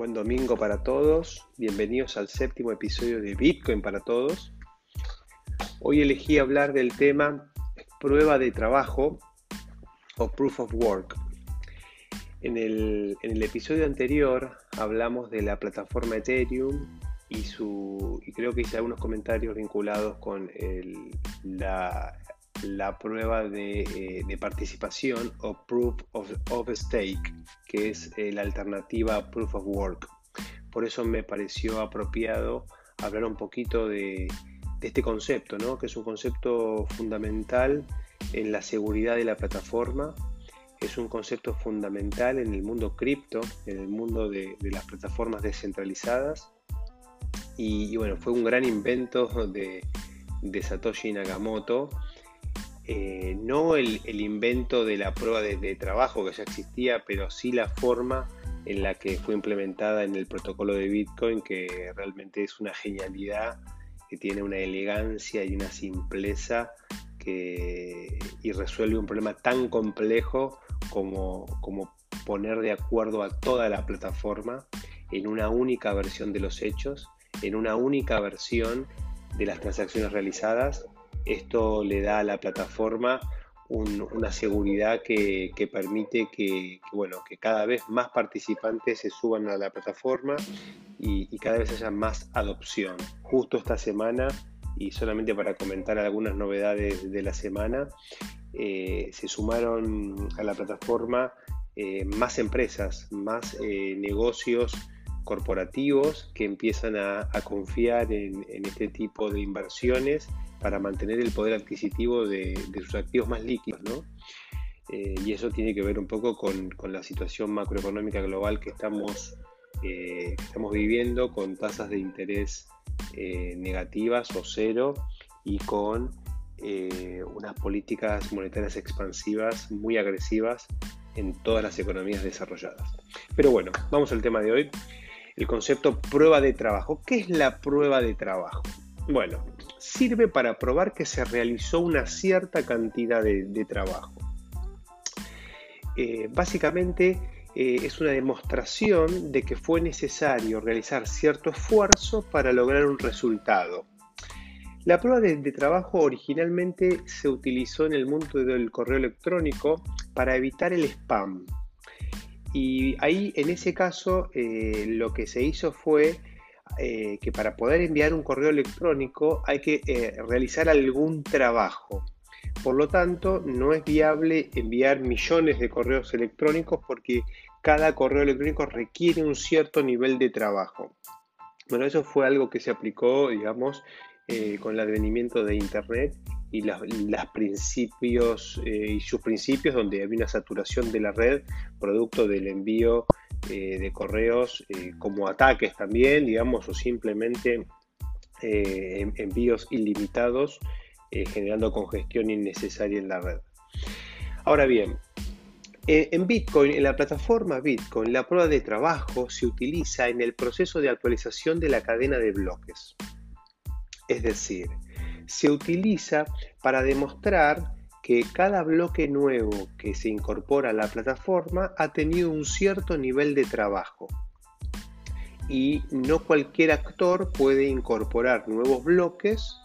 Buen domingo para todos. Bienvenidos al séptimo episodio de Bitcoin para todos. Hoy elegí hablar del tema prueba de trabajo o proof of work. En el, episodio anterior hablamos de la plataforma Ethereum y, su, y creo que hice algunos comentarios vinculados con la, la prueba eh, de, participación o Proof of, Stake, que es eh, la alternativa Proof of Work. Por eso me pareció apropiado hablar un poquito de, este concepto, ¿no? que es un concepto fundamental en la seguridad de la plataforma, es un concepto fundamental en el mundo cripto, en el mundo de, las plataformas descentralizadas. Y, bueno, fue un gran invento de, de Satoshi Nakamoto eh, no el, invento de la prueba de, trabajo que ya existía, pero sí la forma en la que fue implementada en el protocolo de Bitcoin, que realmente es una genialidad, que tiene una elegancia y una simpleza que, y resuelve un problema tan complejo como, como poner de acuerdo a toda la plataforma en una única versión de los hechos, en una única versión de las transacciones realizadas esto le da a la plataforma una seguridad que, permite que, bueno, que cada vez más participantes se suban a la plataforma y, cada vez haya más adopción. Justo esta semana, y solamente para comentar algunas novedades de la semana, eh, se sumaron a la plataforma eh, más empresas, más eh, negocios corporativos que empiezan a, confiar en, este tipo de inversiones para mantener el poder adquisitivo de, sus activos más líquidos, ¿no? Eh, y eso tiene que ver un poco con, la situación macroeconómica global que estamos, eh, estamos viviendo, con tasas de interés eh, negativas o cero y con unas políticas monetarias expansivas muy agresivas en todas las economías desarrolladas. Pero bueno, vamos al tema de hoy, el concepto prueba de trabajo. ¿Qué es la prueba de trabajo? Bueno, sirve para probar que se realizó una cierta cantidad de, trabajo. Eh, básicamente eh, es una demostración de que fue necesario realizar cierto esfuerzo para lograr un resultado. La prueba de, trabajo originalmente se utilizó en el mundo del correo electrónico para evitar el spam. Y ahí, en ese caso, eh, lo que se hizo fue eh, que para poder enviar un correo electrónico hay que eh, realizar algún trabajo. Por lo tanto, no es viable enviar millones de correos electrónicos porque cada correo electrónico requiere un cierto nivel de trabajo. Bueno, eso fue algo que se aplicó, digamos, eh, con el advenimiento de Internet y las, principios y sus principios donde había una saturación de la red producto del envío eh, de correos eh, como ataques también, digamos, o simplemente eh, envíos ilimitados generando congestión innecesaria en la red. Ahora bien, en Bitcoin, en la plataforma Bitcoin, la prueba de trabajo se utiliza en el proceso de actualización de la cadena de bloques. Es decir, se utiliza para demostrar que cada bloque nuevo que se incorpora a la plataforma ha tenido un cierto nivel de trabajo. Y no cualquier actor puede incorporar nuevos bloques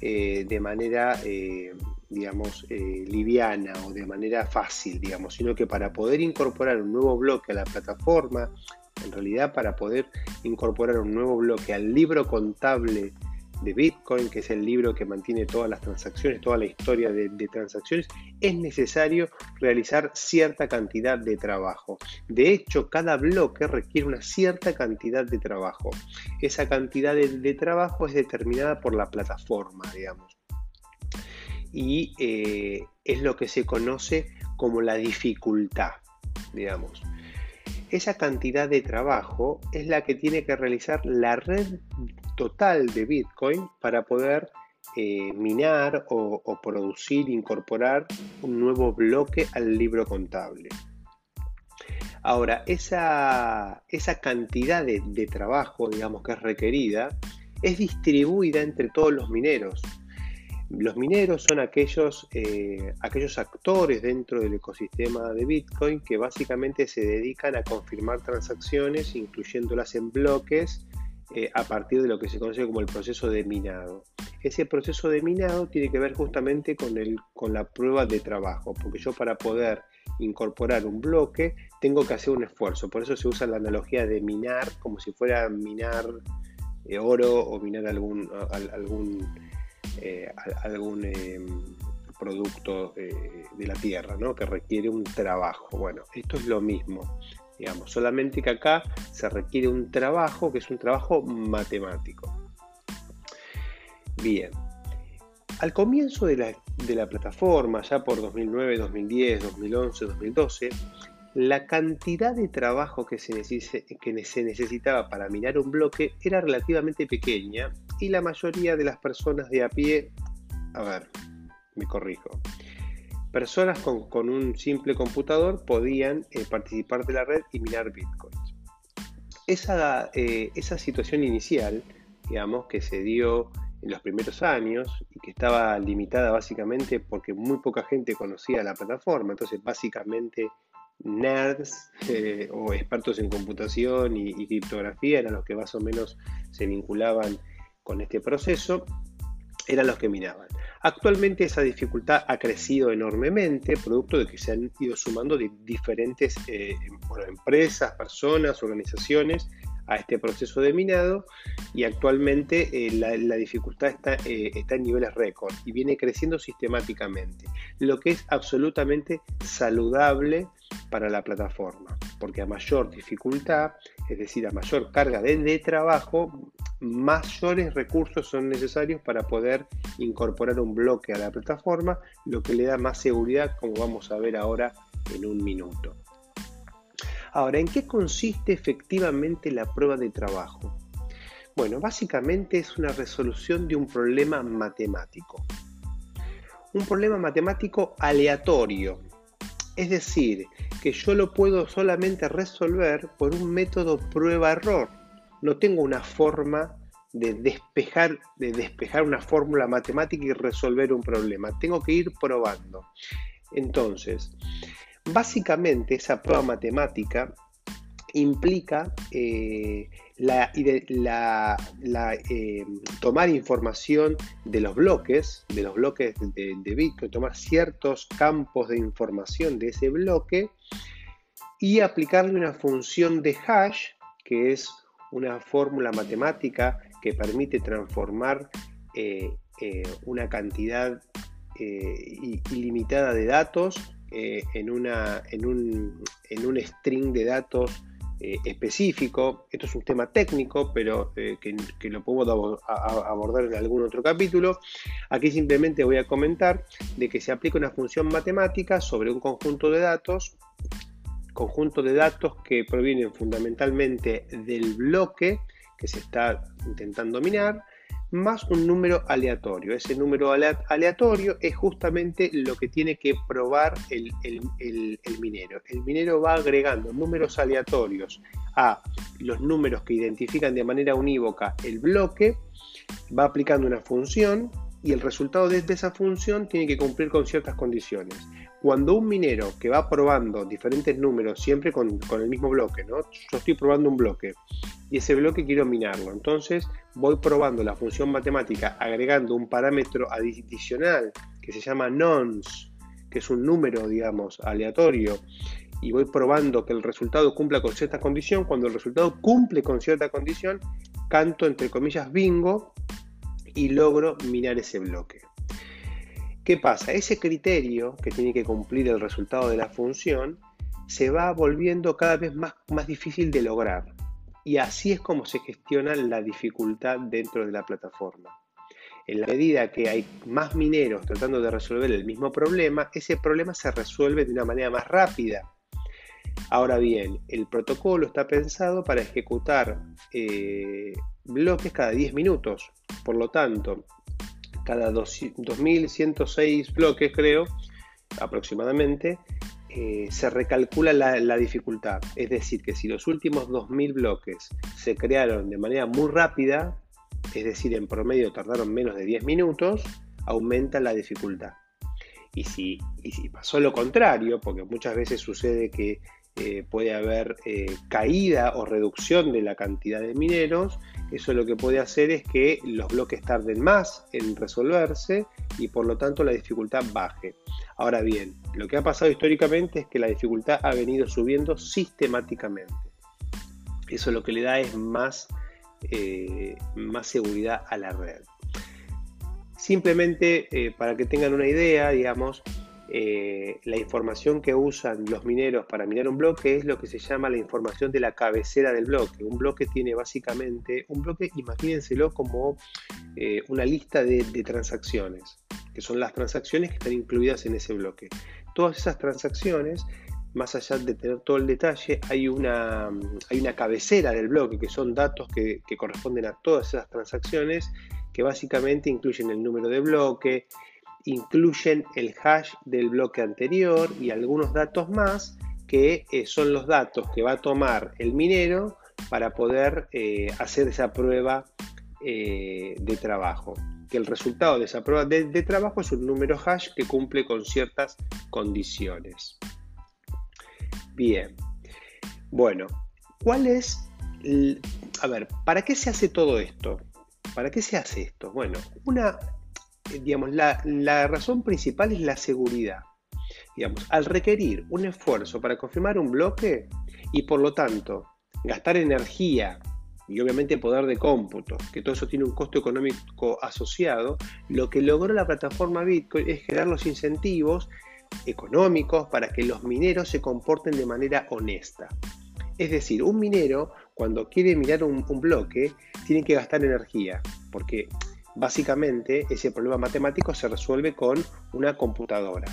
eh, de manera, eh, digamos, eh, liviana o de manera fácil, digamos, sino que para poder incorporar un nuevo bloque a la plataforma, en realidad para poder incorporar un nuevo bloque al libro contable de Bitcoin, que es el libro que mantiene todas las transacciones, toda la historia de, transacciones, es necesario realizar cierta cantidad de trabajo. De hecho, cada bloque requiere una cierta cantidad de trabajo. Esa cantidad de, trabajo es determinada por la plataforma, digamos. Y eh, es lo que se conoce como la dificultad, digamos. Esa cantidad de trabajo es la que tiene que realizar la red total de Bitcoin para poder eh, minar o, producir, incorporar un nuevo bloque al libro contable. Ahora, esa, esa cantidad de, de, trabajo, digamos, que es requerida, es distribuida entre todos los mineros. Los mineros son aquellos, eh, aquellos actores dentro del ecosistema de Bitcoin que básicamente se dedican a confirmar transacciones, incluyéndolas en bloques, eh, a partir de lo que se conoce como el proceso de minado. Ese proceso de minado tiene que ver justamente con, el, con la prueba de trabajo, porque yo para poder incorporar un bloque tengo que hacer un esfuerzo. Por eso se usa la analogía de minar como si fuera minar eh, oro o minar algún, algún eh, algún em, producto eh, de la tierra, ¿no? que requiere un trabajo. Bueno, esto es lo mismo, digamos, solamente que acá se requiere un trabajo que es un trabajo matemático. Bien, al comienzo de la, de la plataforma, ya por 2009, 2010, 2011, 2012, la cantidad de trabajo que se, que se, necesitaba para minar un bloque era relativamente pequeña y la mayoría de las personas de a pie, a ver, me corrijo, personas con, un simple computador podían eh, participar de la red y minar bitcoins. Esa, eh, esa situación inicial, digamos, que se dio en los primeros años y que estaba limitada básicamente porque muy poca gente conocía la plataforma, entonces básicamente nerds eh, o expertos en computación y, criptografía eran los que más o menos se vinculaban con este proceso, eran los que minaban. Actualmente esa dificultad ha crecido enormemente, producto de que se han ido sumando diferentes eh, empresas, personas, organizaciones a este proceso de minado y actualmente eh, la, dificultad está, eh, está en niveles récord y viene creciendo sistemáticamente, lo que es absolutamente saludable para la plataforma, porque a mayor dificultad, es decir, a mayor carga de trabajo, mayores recursos son necesarios para poder incorporar un bloque a la plataforma, lo que le da más seguridad, como vamos a ver ahora en un minuto. Ahora, ¿en qué consiste efectivamente la prueba de trabajo? Bueno, básicamente es una resolución de un problema matemático. Un problema matemático aleatorio. Es decir, que yo lo puedo solamente resolver por un método prueba-error. No tengo una forma de despejar, de despejar una fórmula matemática y resolver un problema. Tengo que ir probando. Entonces, Básicamente esa prueba matemática implica eh, la, eh, tomar información de los bloques, de los bloques de, de, Bitcoin, tomar ciertos campos de información de ese bloque y aplicarle una función de hash, que es una fórmula matemática que permite transformar eh, una cantidad ilimitada de datos eh, en, una, en, un, en, un, string de datos eh, específico. Esto es un tema técnico, pero eh, que, lo podemos abordar en algún otro capítulo. Aquí simplemente voy a comentar de que se aplica una función matemática sobre un conjunto de datos, conjunto de datos que provienen fundamentalmente del bloque que se está intentando minar, más un número aleatorio. Ese número aleatorio es justamente lo que tiene que probar el, minero. El minero va agregando números aleatorios a los números que identifican de manera unívoca el bloque, va aplicando una función y el resultado de esa función tiene que cumplir con ciertas condiciones. Cuando un minero que va probando diferentes números, siempre con, el mismo bloque, ¿no? Yo estoy probando un bloque y ese bloque quiero minarlo. Entonces voy probando la función matemática agregando un parámetro adicional que se llama nonce, que es un número, digamos, aleatorio, y voy probando que el resultado cumpla con cierta condición. Cuando el resultado cumple con cierta condición, canto entre comillas bingo y logro minar ese bloque. ¿Qué pasa? Ese criterio que tiene que cumplir el resultado de la función se va volviendo cada vez más, más difícil de lograr. Y así es como se gestiona la dificultad dentro de la plataforma. En la medida que hay más mineros tratando de resolver el mismo problema, ese problema se resuelve de una manera más rápida. Ahora bien, el protocolo está pensado para ejecutar eh, bloques cada 10 minutos. Por lo tanto, cada 2106 bloques, creo, aproximadamente, eh, se recalcula la, dificultad. Es decir, que si los últimos 2000 bloques se crearon de manera muy rápida, es decir, en promedio tardaron menos de 10 minutos, aumenta la dificultad. Y si, y si pasó lo contrario, porque muchas veces sucede que eh, puede haber eh, caída o reducción de la cantidad de mineros, eso lo que puede hacer es que los bloques tarden más en resolverse y por lo tanto la dificultad baje. Ahora bien, lo que ha pasado históricamente es que la dificultad ha venido subiendo sistemáticamente. Eso lo que le da es más, eh, más seguridad a la red. Simplemente para que tengan una idea, digamos, eh, la información que usan los mineros para minar un bloque es lo que se llama la información de la cabecera del bloque. Un bloque tiene básicamente, un bloque imagínenselo como eh, una lista de, transacciones, que son las transacciones que están incluidas en ese bloque. Todas esas transacciones más allá de tener todo el detalle, hay una, hay una cabecera del bloque, que son datos que, que, corresponden a todas esas transacciones, que básicamente incluyen el número de bloque, incluyen el hash del bloque anterior y algunos datos más que eh, son los datos que va a tomar el minero para poder eh, hacer esa prueba eh, de trabajo. Que el resultado de esa prueba de, trabajo es un número hash que cumple con ciertas condiciones. Bien. Bueno, ¿cuál es... a ver, ¿para qué se hace todo esto? ¿Para qué se hace esto? Bueno, una digamos, la, razón principal es la seguridad. Digamos, al requerir un esfuerzo para confirmar un bloque y por lo tanto gastar energía y obviamente poder de cómputo, que todo eso tiene un costo económico asociado, lo que logró la plataforma Bitcoin es generar los incentivos económicos para que los mineros se comporten de manera honesta. Es decir, un minero cuando quiere minar un, un bloque tiene que gastar energía, porque Básicamente, ese problema matemático se resuelve con una computadora.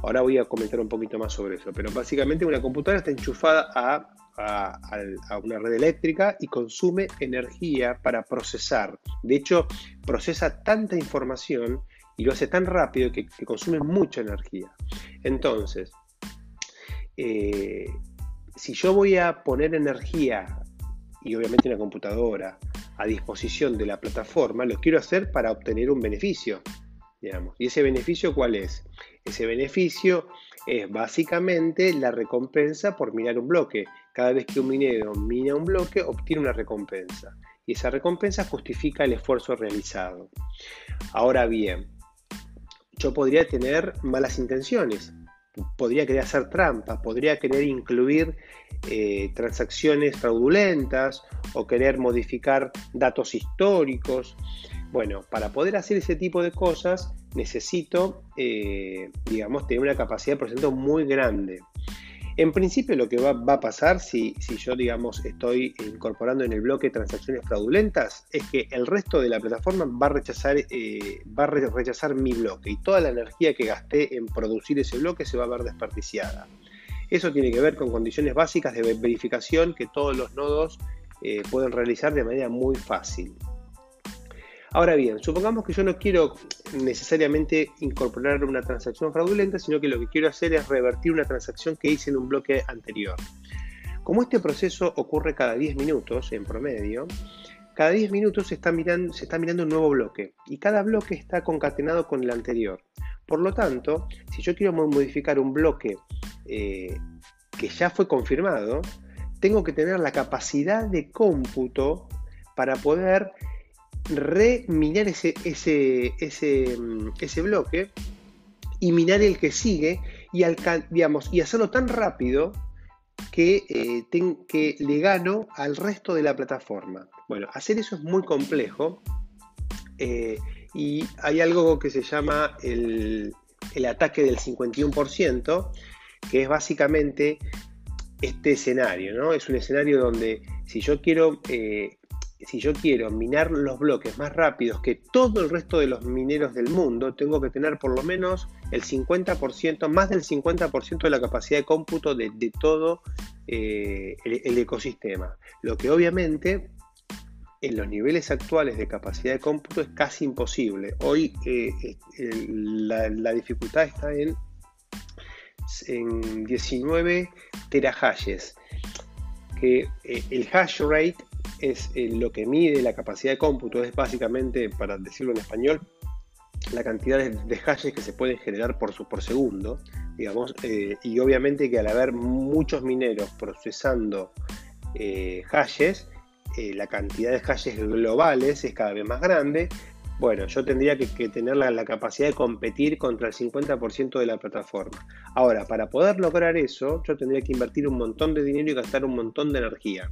Ahora voy a comentar un poquito más sobre eso, pero básicamente una computadora está enchufada a, una red eléctrica y consume energía para procesar. De hecho, procesa tanta información y lo hace tan rápido que, consume mucha energía. Entonces, eh, si yo voy a poner energía y obviamente una computadora a disposición de la plataforma, lo quiero hacer para obtener un beneficio. Digamos. ¿Y ese beneficio cuál es? Ese beneficio es básicamente la recompensa por minar un bloque. Cada vez que un minero mina un bloque, obtiene una recompensa. Y esa recompensa justifica el esfuerzo realizado. Ahora bien, yo podría tener malas intenciones podría querer hacer trampas, podría querer incluir eh, transacciones fraudulentas o querer modificar datos históricos. Bueno, para poder hacer ese tipo de cosas necesito, eh, digamos, tener una capacidad de procesamiento muy grande. En principio lo que va, a pasar si, yo, digamos, estoy incorporando en el bloque transacciones fraudulentas es que el resto de la plataforma va a rechazar, eh, rechazar mi bloque y toda la energía que gasté en producir ese bloque se va a ver desperdiciada. Eso tiene que ver con condiciones básicas de verificación que todos los nodos eh, pueden realizar de manera muy fácil. Ahora bien, supongamos que yo no quiero necesariamente incorporar una transacción fraudulenta, sino que lo que quiero hacer es revertir una transacción que hice en un bloque anterior. Como este proceso ocurre cada 10 minutos en promedio, cada 10 minutos se está, mirando, un nuevo bloque y cada bloque está concatenado con el anterior. Por lo tanto, si yo quiero modificar un bloque eh, que ya fue confirmado, tengo que tener la capacidad de cómputo para poder reminar ese, ese, ese, mm, ese bloque y minar el que sigue y, digamos, y hacerlo tan rápido que, eh, que le gano al resto de la plataforma. Bueno, hacer eso es muy complejo eh, y hay algo que se llama el, el ataque del 51%, que es básicamente este escenario, ¿no? Es un escenario donde si yo quiero eh, si yo quiero minar los bloques más rápidos que todo el resto de los mineros del mundo, tengo que tener por lo menos el 50%, más del 50% de la capacidad de cómputo de, todo eh, el, ecosistema. Lo que obviamente en los niveles actuales de capacidad de cómputo es casi imposible. Hoy eh, la, dificultad está en, en 19 terahashes, que eh, el hash rate es eh, lo que mide la capacidad de cómputo, es básicamente, para decirlo en español, la cantidad de, hashes que se pueden generar por, por segundo, digamos, eh, y obviamente que al haber muchos mineros procesando eh, hashes, eh, la cantidad de hashes globales es cada vez más grande. Bueno, yo tendría que, tener la, capacidad de competir contra el 50% de la plataforma. Ahora, para poder lograr eso, yo tendría que invertir un montón de dinero y gastar un montón de energía.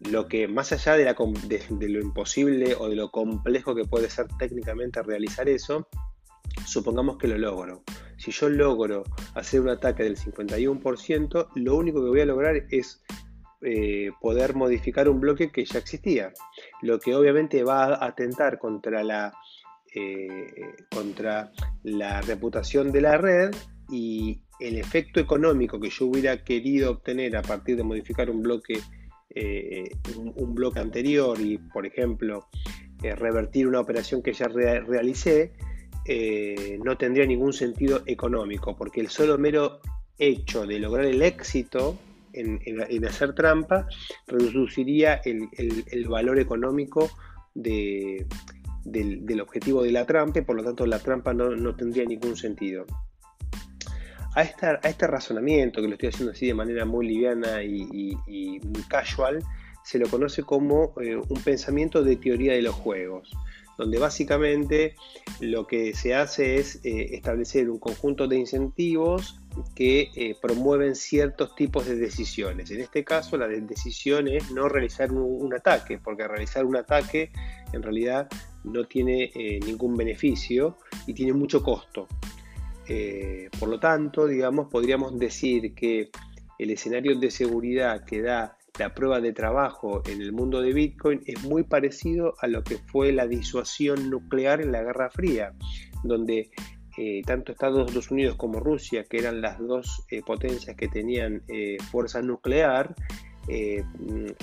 Lo que más allá de, lo imposible o de lo complejo que puede ser técnicamente realizar eso, supongamos que lo logro. Si yo logro hacer un ataque del 51%, lo único que voy a lograr es eh, poder modificar un bloque que ya existía, lo que obviamente va a atentar contra la, eh, contra la reputación de la red y el efecto económico que yo hubiera querido obtener a partir de modificar un bloque, eh, un, bloque anterior y, por ejemplo, revertir una operación que ya realicé, no tendría ningún sentido económico, porque el solo mero hecho de lograr el éxito en, hacer trampa reduciría el, valor económico del, objetivo de la trampa y por lo tanto la trampa no, tendría ningún sentido. A, este razonamiento, que lo estoy haciendo así de manera muy liviana y, muy casual, se lo conoce como eh, un pensamiento de teoría de los juegos donde básicamente lo que se hace es eh, establecer un conjunto de incentivos que eh, promueven ciertos tipos de decisiones. En este caso, la decisión es no realizar un, ataque, porque realizar un ataque en realidad no tiene ningún beneficio y tiene mucho costo. Por lo tanto, digamos, podríamos decir que el escenario de seguridad que da la prueba de trabajo en el mundo de Bitcoin es muy parecido a lo que fue la disuasión nuclear en la Guerra Fría, donde eh, tanto Estados Unidos como Rusia, que eran las dos eh, potencias que tenían eh, fuerza nuclear,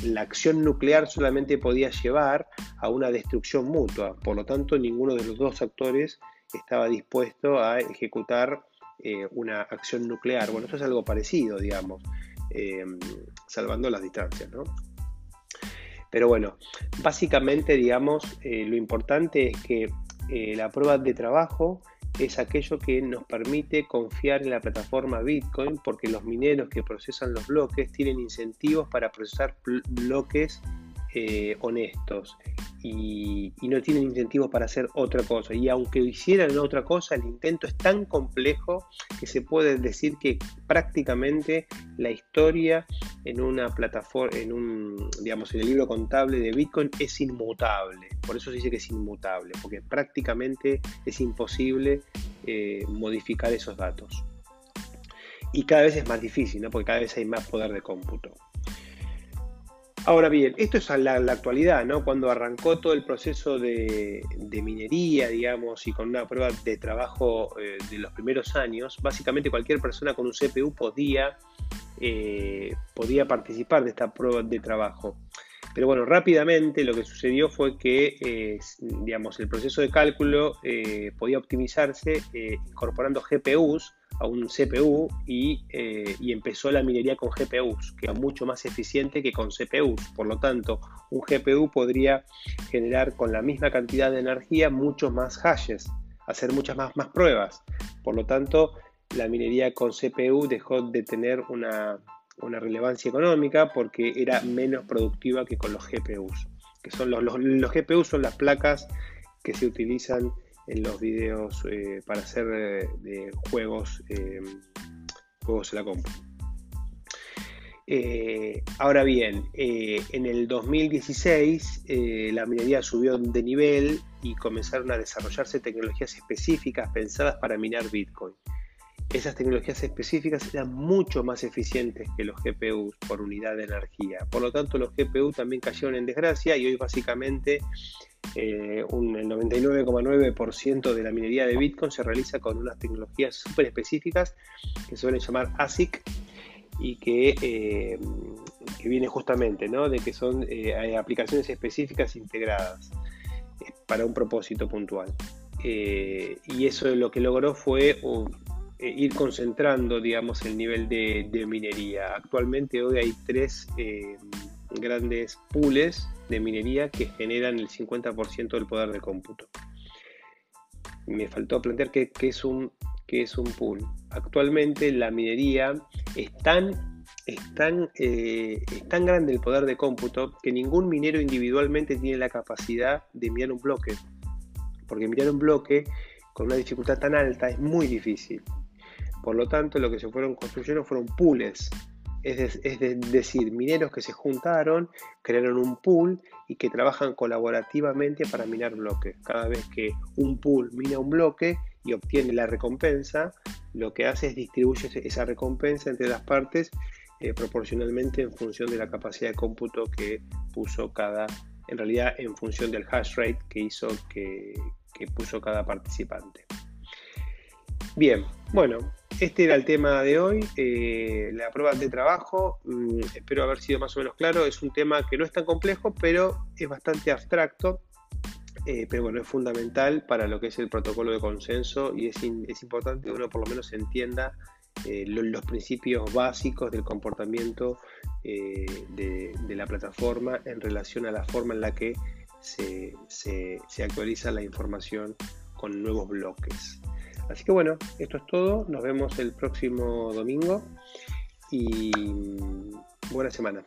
la acción nuclear solamente podía llevar a una destrucción mutua. Por lo tanto, ninguno de los dos actores estaba dispuesto a ejecutar una acción nuclear. Bueno, esto es algo parecido, digamos. Em, salvando las distancias, ¿no? Pero bueno, básicamente, digamos, eh, lo importante es que eh, la prueba de trabajo es aquello que nos permite confiar en la plataforma Bitcoin porque los mineros que procesan los bloques tienen incentivos para procesar bloques eh, honestos y, no tienen incentivos para hacer otra cosa. Y aunque hicieran otra cosa, el intento es tan complejo que se puede decir que prácticamente la historia en una plataforma, en un, digamos, en el libro contable de Bitcoin es inmutable. Por eso se dice que es inmutable, porque prácticamente es imposible eh, modificar esos datos. Y cada vez es más difícil, ¿no? porque cada vez hay más poder de cómputo. Ahora bien, esto es la, la actualidad, ¿no? Cuando arrancó todo el proceso de, minería, digamos, y con una prueba de trabajo eh, de los primeros años, básicamente cualquier persona con un CPU podía, eh, podía participar de esta prueba de trabajo. Pero bueno, rápidamente lo que sucedió fue que, eh, digamos, el proceso de cálculo podía optimizarse incorporando GPUs a un CPU eh, y, empezó la minería con GPUs, que era mucho más eficiente que con CPUs. Por lo tanto, un GPU podría generar con la misma cantidad de energía muchos más hashes, hacer muchas más, pruebas. Por lo tanto, la minería con CPU dejó de tener una, relevancia económica porque era menos productiva que con los GPUs. Que son los, los, los GPUs son las placas que se utilizan en los videos eh, para hacer eh, juegos, eh, juegos en la compu. ahora bien, en el 2016 la minería subió de nivel y comenzaron a desarrollarse tecnologías específicas pensadas para minar Bitcoin. Esas tecnologías específicas eran mucho más eficientes que los GPUs por unidad de energía. Por lo tanto, los GPU también cayeron en desgracia y hoy básicamente eh, un, el 99,9% de la minería de Bitcoin se realiza con unas tecnologías súper específicas que suelen llamar ASIC y que, eh, que viene justamente ¿no? de que son eh, aplicaciones específicas integradas para un propósito puntual. y eso lo que logró fue ir concentrando digamos, el nivel de, minería. Actualmente hoy hay tres grandes pools de minería que generan el 50% del poder de cómputo. me faltó plantear qué, es un, es un pool. Actualmente la minería es tan, es, tan, eh, es tan grande el poder de cómputo que ningún minero individualmente tiene la capacidad de mirar un bloque. Porque mirar un bloque con una dificultad tan alta es muy difícil. Por lo tanto, lo que se fueron construyendo fueron pools es, decir, mineros que se juntaron, crearon un pool y que trabajan colaborativamente para minar bloques. Cada vez que un pool mina un bloque y obtiene la recompensa, lo que hace es distribuir esa recompensa entre las partes eh, proporcionalmente en función de la capacidad de cómputo que puso cada, en realidad en función del hash rate que hizo que puso cada participante. Bien, bueno, este era el tema de hoy, eh, la prueba de trabajo. Mm, espero haber sido más o menos claro. Es un tema que no es tan complejo, pero es bastante abstracto. Eh, pero bueno, es fundamental para lo que es el protocolo de consenso y es, importante que uno por lo menos entienda eh, los principios básicos del comportamiento de, la plataforma en relación a la forma en la que se actualiza la información con nuevos bloques. Así que bueno, esto es todo. Nos vemos el próximo domingo y buena semana.